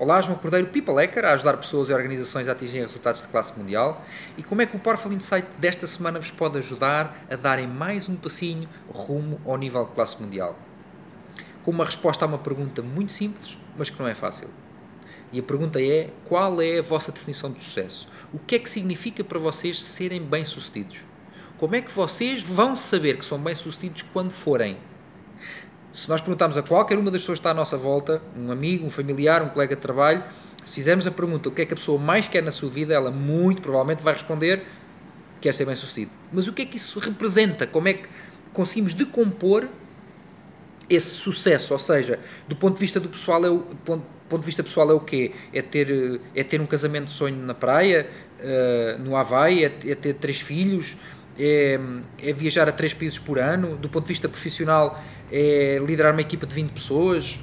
Olá, João Cordeiro, People Hacker, a ajudar pessoas e organizações a atingirem resultados de classe mundial. E como é que o Powerful Insight desta semana vos pode ajudar a darem mais um passinho rumo ao nível de classe mundial? Com uma resposta a uma pergunta muito simples, mas que não é fácil. E a pergunta é: qual é a vossa definição de sucesso? O que é que significa para vocês serem bem-sucedidos? Como é que vocês vão saber que são bem-sucedidos quando forem? Se nós perguntarmos a qualquer uma das pessoas que está à nossa volta, um amigo, um familiar, um colega de trabalho, se fizermos a pergunta o que é que a pessoa mais quer na sua vida, ela muito provavelmente vai responder quer ser bem sucedido. Mas o que é que isso representa? Como é que conseguimos decompor esse sucesso? Ou seja, do ponto de vista do pessoal, é o, ponto, ponto de vista pessoal é o quê? É ter, é ter um casamento de sonho na praia, uh, no Havaí, é, é ter três filhos, é, é, viajar a três países por ano. Do ponto de vista profissional, é liderar uma equipa de 20 pessoas.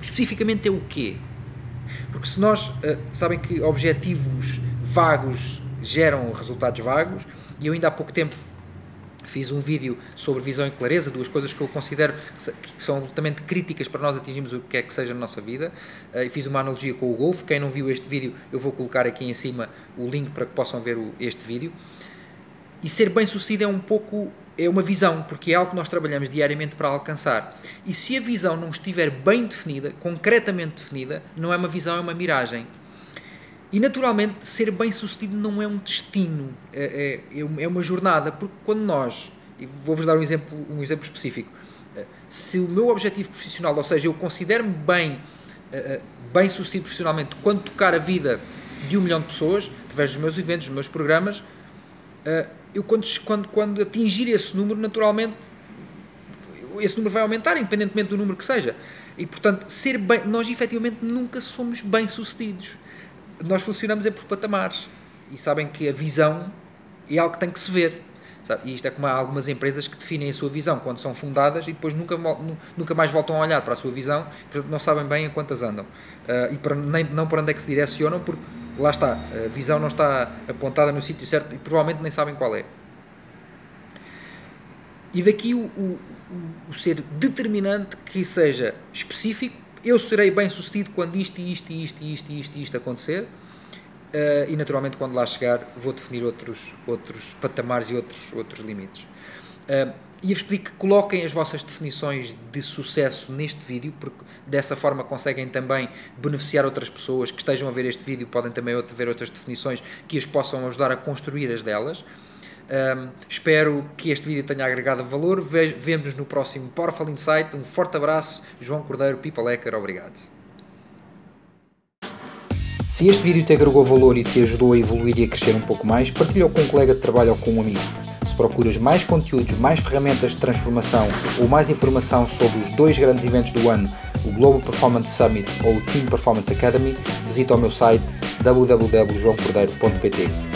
Especificamente é o quê? Porque se nós uh, sabem que objetivos vagos geram resultados vagos, e eu ainda há pouco tempo fiz um vídeo sobre visão e clareza, duas coisas que eu considero que são absolutamente críticas para nós atingirmos o que é que seja na nossa vida. Uh, fiz uma analogia com o golfe. Quem não viu este vídeo, eu vou colocar aqui em cima o link para que possam ver este vídeo. E ser bem sucedido é um pouco é uma visão, porque é algo que nós trabalhamos diariamente para alcançar. E se a visão não estiver bem definida, concretamente definida, não é uma visão, é uma miragem. E naturalmente, ser bem sucedido não é um destino, é, é, é, é uma jornada, porque quando nós, e vou-vos dar um exemplo, um exemplo específico, eh, se o meu objetivo profissional, ou seja, eu considero-me bem, eh, eh, bem sucedido profissionalmente quando tocar a vida de um milhão de pessoas, através dos meus eventos, dos meus programas, eu quando, quando, quando atingir esse número, naturalmente, esse número vai aumentar, independentemente do número que seja. E, portanto, ser bem, nós efetivamente nunca somos bem-sucedidos. Nós funcionamos é por patamares. E sabem que a visão é algo que tem que se ver. Sabe? E isto é como há algumas empresas que definem a sua visão quando são fundadas e depois nunca, nunca mais voltam a olhar para a sua visão, portanto não sabem bem a quantas andam. Uh, e para, nem, não para onde é que se direcionam, porque lá está, a visão não está apontada no sítio certo e provavelmente nem sabem qual é. E daqui o, o, o ser determinante que seja específico, eu serei bem sucedido quando isto, isto, isto, isto, isto, isto acontecer. Uh, e naturalmente quando lá chegar vou definir outros, outros patamares e outros, outros limites. Uh, Ia-vos pedir que coloquem as vossas definições de sucesso neste vídeo, porque dessa forma conseguem também beneficiar outras pessoas que estejam a ver este vídeo, podem também ver outras definições que as possam ajudar a construir as delas. Um, espero que este vídeo tenha agregado valor. Vemo-nos no próximo Powerful Insight. Um forte abraço, João Cordeiro, People Hacker, obrigado. Se este vídeo te agregou valor e te ajudou a evoluir e a crescer um pouco mais, partilha com um colega de trabalho ou com um amigo. Se procuras mais conteúdos, mais ferramentas de transformação ou mais informação sobre os dois grandes eventos do ano, o Global Performance Summit ou o Team Performance Academy, visita o meu site www.joaocordeiro.pt.